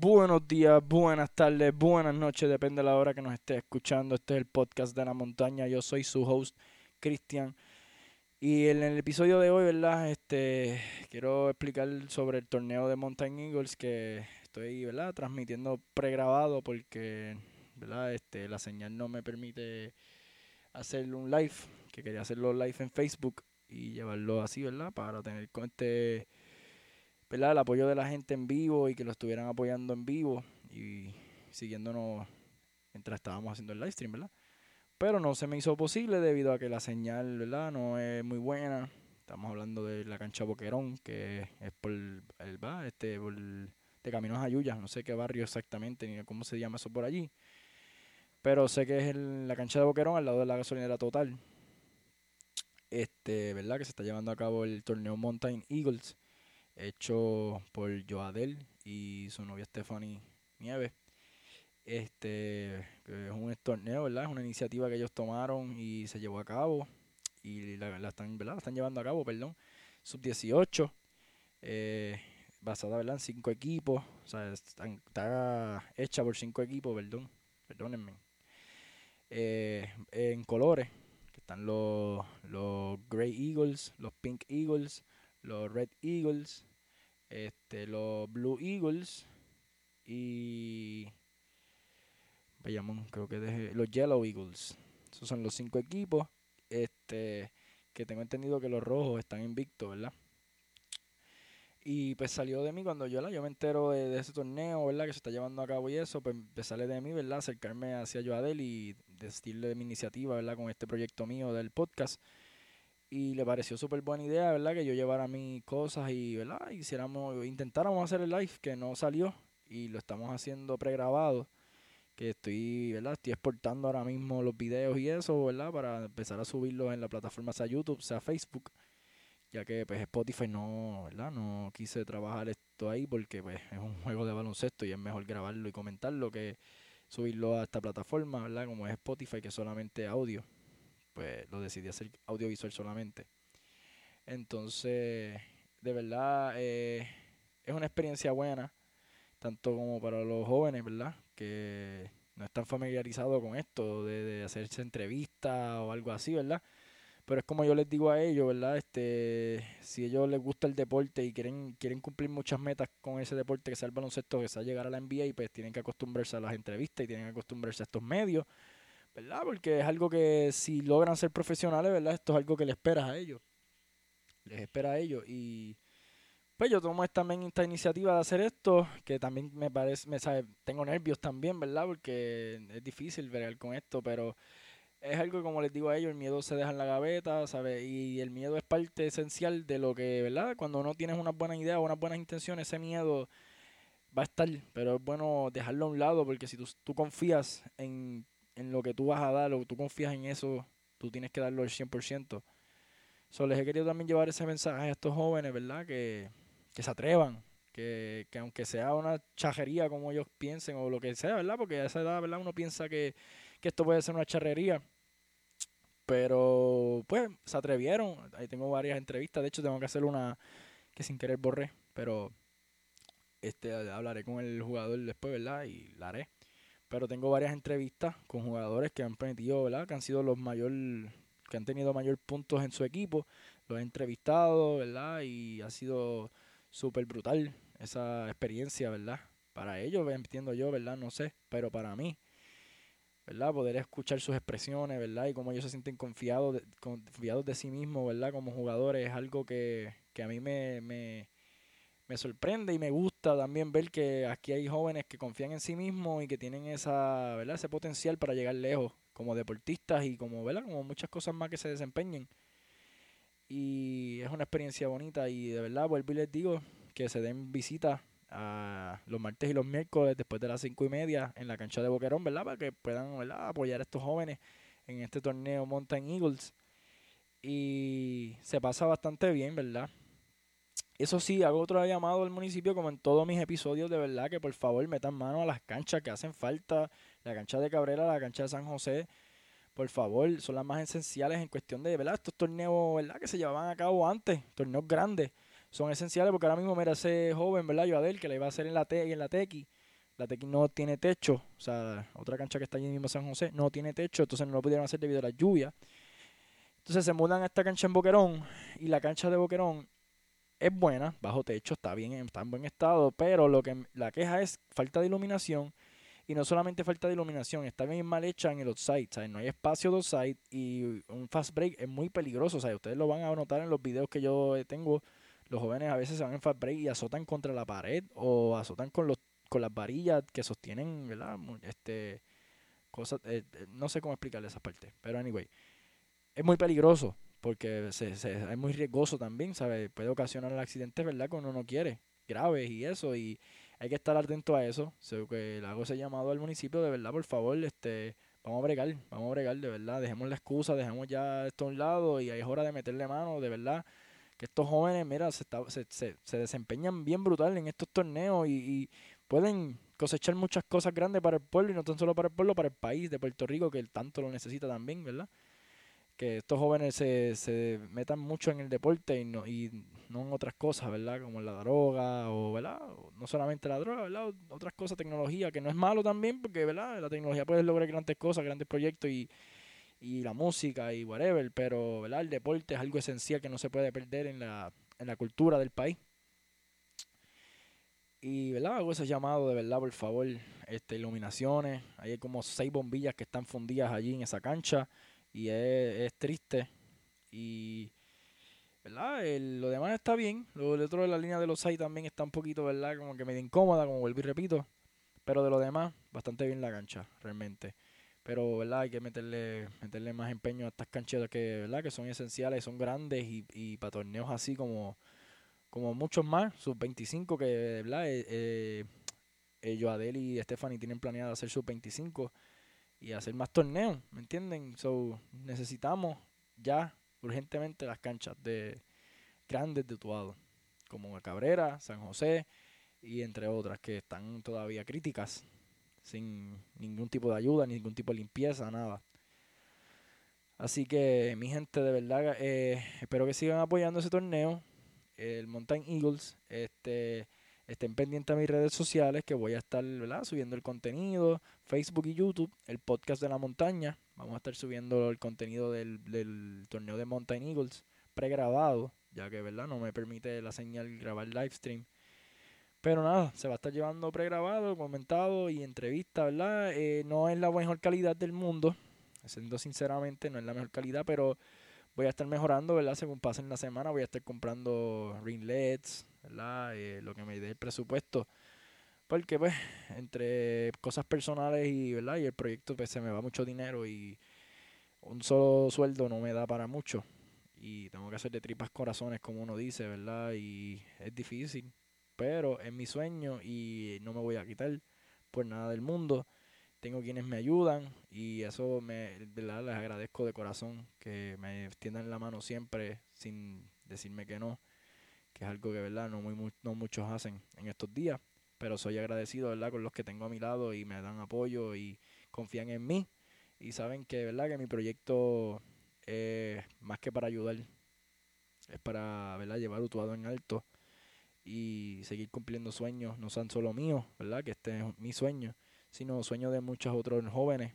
Buenos días, buenas tardes, buenas noches, depende de la hora que nos esté escuchando. Este es el podcast de la montaña. Yo soy su host, Cristian. Y en el episodio de hoy, ¿verdad? Este, quiero explicar sobre el torneo de Mountain Eagles que estoy, ¿verdad? Transmitiendo pregrabado porque, ¿verdad? Este, la señal no me permite hacer un live, que quería hacerlo live en Facebook y llevarlo así, ¿verdad? Para tener con este ¿verdad? el apoyo de la gente en vivo y que lo estuvieran apoyando en vivo y siguiéndonos mientras estábamos haciendo el live stream, ¿verdad? Pero no se me hizo posible debido a que la señal, ¿verdad? No es muy buena. Estamos hablando de la cancha Boquerón, que es por el, ¿va? Este, por de Caminos a no sé qué barrio exactamente ni cómo se llama eso por allí. Pero sé que es la cancha de Boquerón al lado de la gasolinera total. Este, ¿verdad? Que se está llevando a cabo el torneo Mountain Eagles hecho por Joadel y su novia Stephanie Nieves. Este es un torneo, ¿verdad? Es una iniciativa que ellos tomaron y se llevó a cabo y la, están, ¿verdad? Están llevando a cabo, perdón. Sub 18, eh, basada, ¿verdad? En cinco equipos, o sea, está hecha por cinco equipos, perdón, perdónenme. Eh, en colores, que están los, los Grey Eagles, los Pink Eagles, los Red Eagles, este, los Blue Eagles y Bayamón, creo que deje, los Yellow Eagles. Esos son los cinco equipos. Este, que tengo entendido que los rojos están invictos, ¿verdad? Y pues salió de mí cuando yo, yo me entero de, ese torneo, ¿verdad? Que se está llevando a cabo y eso, pues, pues sale de mí, ¿verdad? Acercarme hacia Joadel y decirle de mi iniciativa, ¿verdad? Con este proyecto mío del podcast y le pareció súper buena idea, ¿verdad? Que yo llevara mis cosas y, ¿verdad? Hiciéramos, intentáramos hacer el live que no salió y lo estamos haciendo pregrabado. Que estoy, ¿verdad? Estoy exportando ahora mismo los videos y eso, ¿verdad? Para empezar a subirlos en la plataforma sea YouTube, sea Facebook. Ya que pues Spotify no, ¿verdad? No quise trabajar esto ahí porque pues es un juego de baloncesto y es mejor grabarlo y comentarlo que subirlo a esta plataforma, ¿verdad? Como es Spotify que solamente audio pues lo decidí hacer audiovisual solamente. Entonces, de verdad, eh, es una experiencia buena, tanto como para los jóvenes, ¿verdad? Que no están familiarizados con esto, de, hacerse entrevistas o algo así, ¿verdad? Pero es como yo les digo a ellos, ¿verdad? Este, si ellos les gusta el deporte y quieren, quieren cumplir muchas metas con ese deporte, que sea el baloncesto, que sea llegar a la NBA, pues tienen que acostumbrarse a las entrevistas y tienen que acostumbrarse a estos medios ¿verdad? Porque es algo que si logran ser profesionales, ¿verdad? Esto es algo que les esperas a ellos. Les espera a ellos. Y pues yo tomo también esta iniciativa de hacer esto, que también me parece, me sabe, tengo nervios también, ¿verdad? Porque es difícil ver con esto, pero es algo como les digo a ellos, el miedo se deja en la gaveta, ¿sabes? Y el miedo es parte esencial de lo que, ¿verdad? Cuando uno tienes una buena idea o unas buenas intenciones, ese miedo va a estar, pero es bueno dejarlo a un lado porque si tú, tú confías en en lo que tú vas a dar o tú confías en eso, tú tienes que darlo al 100%. So, les he querido también llevar ese mensaje a estos jóvenes, ¿verdad? Que, se atrevan, que, aunque sea una chajería como ellos piensen o lo que sea, ¿verdad? Porque a esa edad, ¿verdad? Uno piensa que, esto puede ser una charrería. Pero, pues, se atrevieron. Ahí tengo varias entrevistas. De hecho, tengo que hacer una que sin querer borré. Pero, este, hablaré con el jugador después, ¿verdad? Y la haré. Pero tengo varias entrevistas con jugadores que han permitido, ¿verdad? Que han sido los mayor, que han tenido mayor puntos en su equipo. Los he entrevistado, ¿verdad? Y ha sido súper brutal esa experiencia, ¿verdad? Para ellos, entiendo yo, ¿verdad? No sé, pero para mí, ¿verdad? Poder escuchar sus expresiones, ¿verdad? Y cómo ellos se sienten confiados de, confiados de sí mismos, ¿verdad? Como jugadores es algo que, que a mí me, me, me sorprende y me gusta también ver que aquí hay jóvenes que confían en sí mismos y que tienen esa, ¿verdad? ese potencial para llegar lejos como deportistas y como, ¿verdad? como muchas cosas más que se desempeñen. Y es una experiencia bonita y de verdad vuelvo y les digo que se den visita a los martes y los miércoles después de las cinco y media en la cancha de Boquerón, ¿verdad? Para que puedan ¿verdad? apoyar a estos jóvenes en este torneo Mountain Eagles. Y se pasa bastante bien, ¿verdad? Eso sí, hago otro llamado al municipio, como en todos mis episodios, de verdad, que por favor metan mano a las canchas que hacen falta. La cancha de Cabrera, la cancha de San José, por favor, son las más esenciales en cuestión de, ¿verdad? Estos torneos, ¿verdad? Que se llevaban a cabo antes, torneos grandes, son esenciales porque ahora mismo, mira, ese joven, ¿verdad? Yo Adel, que le iba a hacer en la T y en la Tequi, La Tequín no tiene techo, o sea, otra cancha que está allí mismo San José, no tiene techo, entonces no lo pudieron hacer debido a la lluvia. Entonces se mudan a esta cancha en Boquerón y la cancha de Boquerón es buena, bajo techo, está bien, está en buen estado, pero lo que la queja es falta de iluminación y no solamente falta de iluminación, está bien mal hecha en el outside, ¿sabes? No hay espacio de outside y un fast break es muy peligroso. Ustedes lo van a notar en los videos que yo tengo, los jóvenes a veces se van en fast break y azotan contra la pared o azotan con los con las varillas que sostienen, ¿verdad? Este cosas eh, eh, no sé cómo explicarle esa parte, pero anyway, es muy peligroso porque se, se, es muy riesgoso también, ¿sabes? Puede ocasionar accidentes, ¿verdad? Que uno no quiere, graves y eso, y hay que estar atento a eso. So, que le hago ese llamado al municipio, de verdad, por favor, este, vamos a bregar, vamos a bregar, de verdad, dejemos la excusa, dejemos ya esto a un lado y es hora de meterle mano, de verdad, que estos jóvenes, mira, se, se, se, se desempeñan bien brutal en estos torneos y pueden cosechar muchas cosas grandes para el pueblo y no tan solo para el pueblo, para el país de Puerto Rico, que tanto lo necesita también, ¿verdad? Que estos jóvenes se, se metan mucho en el deporte y no, y no en otras cosas, ¿verdad? Como la droga o, ¿verdad? No solamente la droga, ¿verdad? Otras cosas, tecnología, que no es malo también porque, ¿verdad? La tecnología puede lograr grandes cosas, grandes proyectos y, y la música y whatever, pero, ¿verdad? El deporte es algo esencial que no se puede perder en la, en la cultura del país. Y, ¿verdad? Hago ese llamado de verdad, por favor, este, iluminaciones. hay como seis bombillas que están fundidas allí en esa cancha y es, triste. Y, ¿verdad? lo demás está bien. Lo, el otro de la línea de los 6 también está un poquito, ¿verdad? Como que medio incómoda, como vuelvo y repito. Pero de lo demás, bastante bien la cancha, realmente. Pero, ¿verdad? Hay que meterle, meterle más empeño a estas canchas que, ¿verdad? Que son esenciales, son grandes y, y para torneos así como, como muchos más, sub 25 que, ¿verdad? Eh, eh, eh y Stephanie tienen planeado hacer sub 25 y hacer más torneos, ¿me entienden? So, necesitamos ya urgentemente las canchas de grandes de Utuado, como Cabrera, San José y entre otras que están todavía críticas, sin ningún tipo de ayuda, ningún tipo de limpieza, nada. Así que mi gente, de verdad, eh, espero que sigan apoyando ese torneo. El Mountain Eagles, este Estén pendientes a mis redes sociales que voy a estar subiendo el contenido, Facebook y YouTube, el podcast de la montaña. Vamos a estar subiendo el contenido del, del torneo de Mountain Eagles pregrabado, ya que verdad no me permite la señal grabar live stream. Pero nada, se va a estar llevando pregrabado, comentado y entrevista, ¿verdad? Eh, no es la mejor calidad del mundo, siendo sinceramente, no es la mejor calidad, pero voy a estar mejorando, ¿verdad? Según pasen la semana, voy a estar comprando ringlets, eh, lo que me dé el presupuesto. Porque pues entre cosas personales y, ¿verdad? y el proyecto pues se me va mucho dinero y un solo sueldo no me da para mucho. Y tengo que hacer de tripas corazones como uno dice, ¿verdad? Y es difícil, pero es mi sueño y no me voy a quitar por nada del mundo. Tengo quienes me ayudan y eso me, ¿verdad? Les agradezco de corazón que me extiendan la mano siempre sin decirme que no que es algo que verdad no, muy, no muchos hacen en estos días, pero soy agradecido verdad con los que tengo a mi lado y me dan apoyo y confían en mí y saben que verdad que mi proyecto es más que para ayudar, es para verdad llevar Utuado en alto y seguir cumpliendo sueños, no son solo míos, verdad que este es mi sueño, sino sueños de muchos otros jóvenes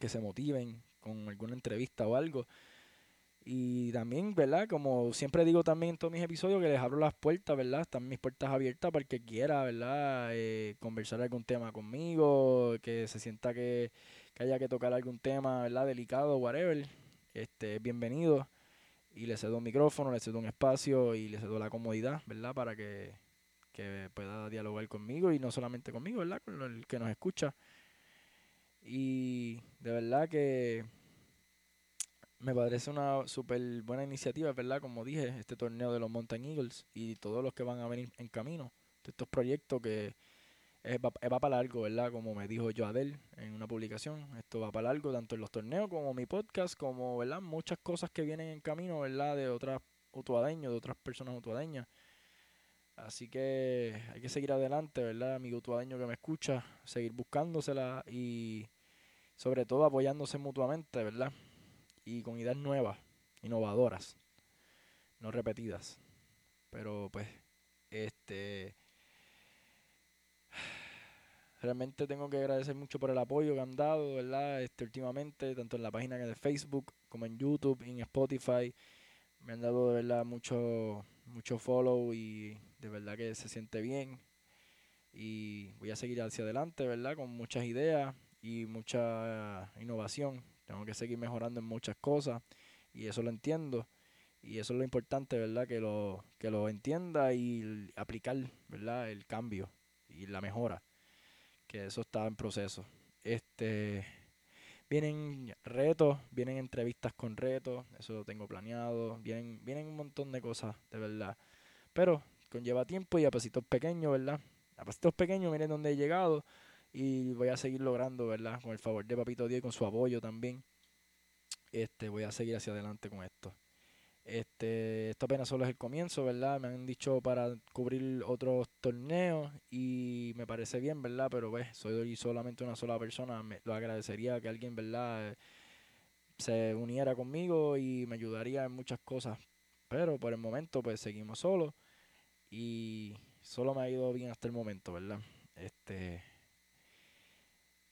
que se motiven con alguna entrevista o algo y también, ¿verdad? Como siempre digo también en todos mis episodios, que les abro las puertas, ¿verdad? Están mis puertas abiertas para el que quiera, ¿verdad? Eh, conversar algún tema conmigo, que se sienta que, haya que tocar algún tema, ¿verdad? Delicado, whatever. Este, bienvenido. Y le cedo un micrófono, le cedo un espacio y le cedo la comodidad, ¿verdad? Para que, que pueda dialogar conmigo y no solamente conmigo, ¿verdad? Con el que nos escucha. Y de verdad que me parece una súper buena iniciativa, ¿verdad? Como dije, este torneo de los Mountain Eagles y todos los que van a venir en camino. De estos proyectos que va, para largo, ¿verdad? Como me dijo Joadel en una publicación. Esto va para largo, tanto en los torneos como mi podcast, como, ¿verdad? Muchas cosas que vienen en camino, ¿verdad? De otras utuadeños, de otras personas utuadeñas. Así que hay que seguir adelante, ¿verdad? Amigo utuadeño que me escucha, seguir buscándosela y sobre todo apoyándose mutuamente, ¿verdad? Y con ideas nuevas, innovadoras, no repetidas. Pero pues, este, realmente tengo que agradecer mucho por el apoyo que han dado, ¿verdad? Este, últimamente, tanto en la página de Facebook como en YouTube, en Spotify. Me han dado de verdad mucho, mucho follow y de verdad que se siente bien. Y voy a seguir hacia adelante, ¿verdad? Con muchas ideas y mucha innovación. Tengo que seguir mejorando en muchas cosas y eso lo entiendo. Y eso es lo importante, ¿verdad? Que lo, que lo entienda y aplicar, ¿verdad? El cambio y la mejora. Que eso está en proceso. Este vienen retos, vienen entrevistas con retos, eso lo tengo planeado, vienen, vienen un montón de cosas, de verdad. Pero conlleva tiempo y a pasitos pequeños, ¿verdad? A pasitos pequeños, miren dónde he llegado y voy a seguir logrando, ¿verdad? Con el favor de Papito Dios y con su apoyo también. Este, voy a seguir hacia adelante con esto. Este, esto apenas solo es el comienzo, ¿verdad? Me han dicho para cubrir otros torneos y me parece bien, ¿verdad? Pero pues, soy solamente una sola persona. Me, lo agradecería que alguien, ¿verdad? Se uniera conmigo y me ayudaría en muchas cosas. Pero por el momento, pues seguimos solos y solo me ha ido bien hasta el momento, ¿verdad? Este,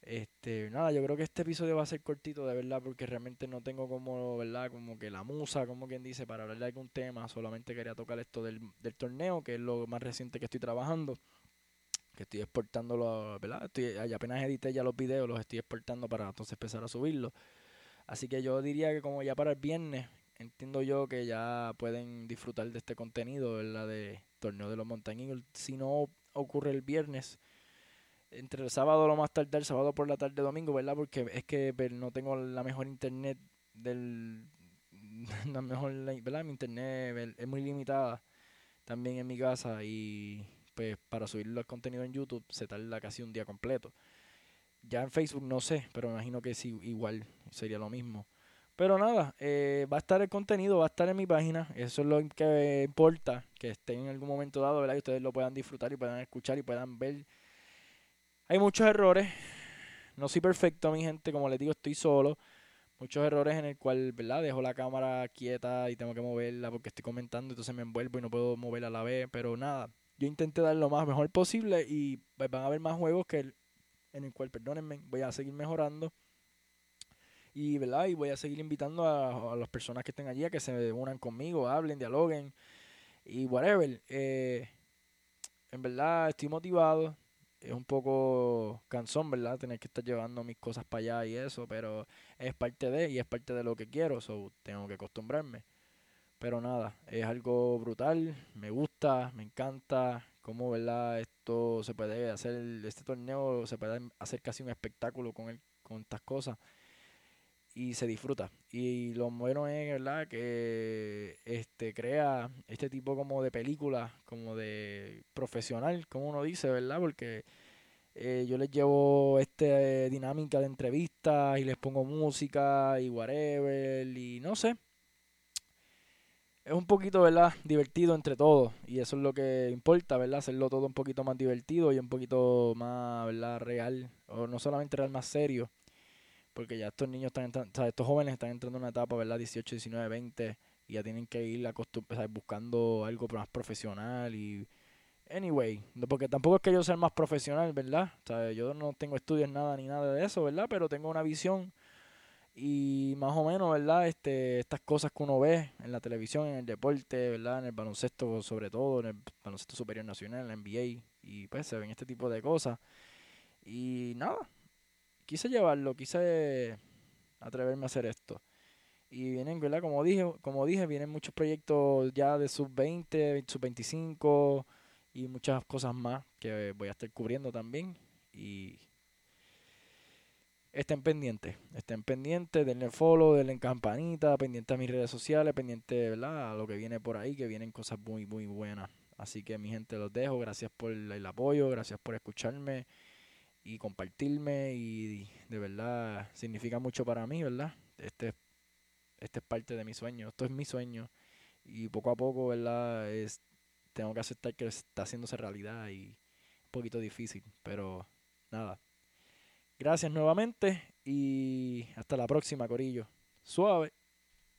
este, nada, yo creo que este episodio va a ser cortito de verdad porque realmente no tengo como, ¿verdad? Como que la musa, como quien dice, para hablar de algún tema. Solamente quería tocar esto del, del torneo, que es lo más reciente que estoy trabajando. Que estoy exportándolo, ¿verdad? Estoy, apenas edité ya los videos, los estoy exportando para entonces empezar a subirlos. Así que yo diría que como ya para el viernes, entiendo yo que ya pueden disfrutar de este contenido, ¿verdad? De torneo de los Mountain Si no ocurre el viernes, entre el sábado lo más tarde, el sábado por la tarde, domingo, ¿verdad? Porque es que no tengo la mejor internet del... La mejor, ¿verdad? Mi internet es muy limitada también en mi casa y pues para subir los contenidos en YouTube se tarda casi un día completo. Ya en Facebook no sé, pero me imagino que sí, igual sería lo mismo. Pero nada, eh, va a estar el contenido, va a estar en mi página. Eso es lo que importa, que esté en algún momento dado, ¿verdad? Y ustedes lo puedan disfrutar y puedan escuchar y puedan ver hay muchos errores. No soy perfecto, mi gente. Como les digo, estoy solo. Muchos errores en el cual, ¿verdad? Dejo la cámara quieta y tengo que moverla porque estoy comentando, entonces me envuelvo y no puedo moverla a la vez. Pero nada, yo intenté dar lo más mejor posible y pues, van a haber más juegos que el, en el cual, perdónenme, voy a seguir mejorando. Y, ¿verdad? Y voy a seguir invitando a, las personas que estén allí a que se unan conmigo, hablen, dialoguen y whatever. Eh, en verdad estoy motivado, es un poco cansón, ¿verdad? Tener que estar llevando mis cosas para allá y eso, pero es parte de, y es parte de lo que quiero, so tengo que acostumbrarme. Pero nada, es algo brutal, me gusta, me encanta, cómo, ¿verdad? Esto se puede hacer, este torneo se puede hacer casi un espectáculo con, el, con estas cosas y se disfruta. Y lo bueno es, ¿verdad? Que este crea este tipo como de película, como de profesional, como uno dice, ¿verdad? Porque eh, yo les llevo este dinámica de entrevistas y les pongo música y whatever y no sé. Es un poquito, ¿verdad? Divertido entre todos y eso es lo que importa, ¿verdad? Hacerlo todo un poquito más divertido y un poquito más, ¿verdad? Real, o no solamente real, más serio porque ya estos niños están entrando, o sea, estos jóvenes están entrando en una etapa, ¿verdad? 18, 19, 20 y ya tienen que ir buscando algo más profesional y anyway, porque tampoco es que yo sea más profesional, ¿verdad? O sea, yo no tengo estudios nada ni nada de eso, ¿verdad? Pero tengo una visión y más o menos, ¿verdad? Este, estas cosas que uno ve en la televisión, en el deporte, ¿verdad? En el baloncesto sobre todo, en el baloncesto superior nacional, en la NBA y pues se ven este tipo de cosas y nada, quise llevarlo, quise atreverme a hacer esto. Y vienen, ¿verdad? Como dije, como dije, vienen muchos proyectos ya de sub 20, sub 25 y muchas cosas más que voy a estar cubriendo también. Y estén pendientes, estén pendientes, denle follow, denle campanita, pendiente a mis redes sociales, pendiente, ¿verdad? A lo que viene por ahí, que vienen cosas muy, muy buenas. Así que mi gente los dejo, gracias por el apoyo, gracias por escucharme y compartirme y de verdad significa mucho para mí, ¿verdad? Este, este es parte de mi sueño, esto es mi sueño y poco a poco, ¿verdad? Es, tengo que aceptar que está haciéndose realidad y un poquito difícil, pero nada. Gracias nuevamente y hasta la próxima, Corillo. Suave.